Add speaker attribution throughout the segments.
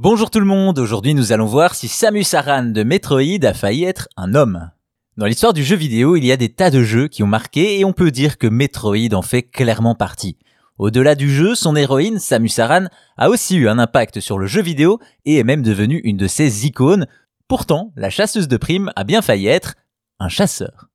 Speaker 1: Bonjour tout le monde, aujourd'hui nous allons voir si Samus Aran de Metroid a failli être un homme. Dans l'histoire du jeu vidéo, il y a des tas de jeux qui ont marqué et on peut dire que Metroid en fait clairement partie. Au-delà du jeu, son héroïne, Samus Aran, a aussi eu un impact sur le jeu vidéo et est même devenue une de ses icônes. Pourtant, la chasseuse de primes a bien failli être un chasseur.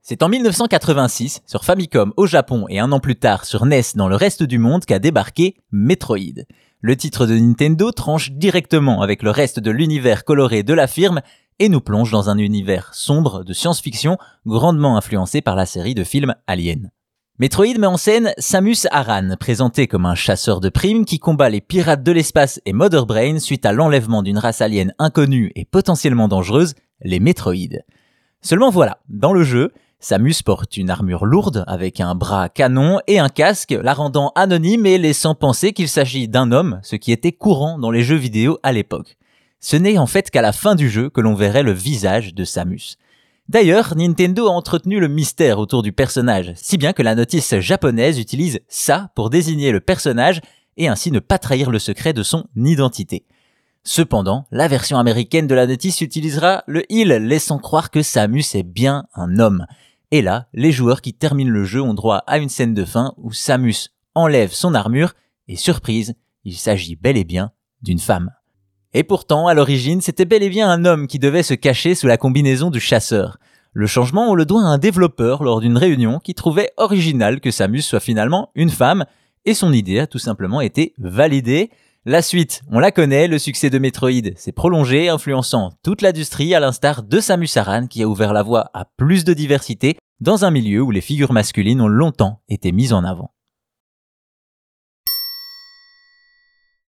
Speaker 1: C'est en 1986, sur Famicom au Japon et un an plus tard sur NES dans le reste du monde qu'a débarqué Metroid. Le titre de Nintendo tranche directement avec le reste de l'univers coloré de la firme et nous plonge dans un univers sombre de science-fiction grandement influencé par la série de films Alien. Metroid met en scène Samus Aran, présenté comme un chasseur de primes qui combat les pirates de l'espace et Mother Brain suite à l'enlèvement d'une race alien inconnue et potentiellement dangereuse, les Metroid. Seulement voilà, dans le jeu, Samus porte une armure lourde avec un bras canon et un casque, la rendant anonyme et laissant penser qu'il s'agit d'un homme, ce qui était courant dans les jeux vidéo à l'époque. Ce n'est en fait qu'à la fin du jeu que l'on verrait le visage de Samus. D'ailleurs, Nintendo a entretenu le mystère autour du personnage, si bien que la notice japonaise utilise ça pour désigner le personnage et ainsi ne pas trahir le secret de son identité. Cependant, la version américaine de la notice utilisera le il, laissant croire que Samus est bien un homme. Et là, les joueurs qui terminent le jeu ont droit à une scène de fin où Samus enlève son armure et surprise, il s'agit bel et bien d'une femme. Et pourtant, à l'origine, c'était bel et bien un homme qui devait se cacher sous la combinaison du chasseur. Le changement, on le doit à un développeur lors d'une réunion qui trouvait original que Samus soit finalement une femme, et son idée a tout simplement été validée. La suite, on la connaît, le succès de Metroid s'est prolongé, influençant toute l'industrie à l'instar de Samus Aran qui a ouvert la voie à plus de diversité dans un milieu où les figures masculines ont longtemps été mises en avant.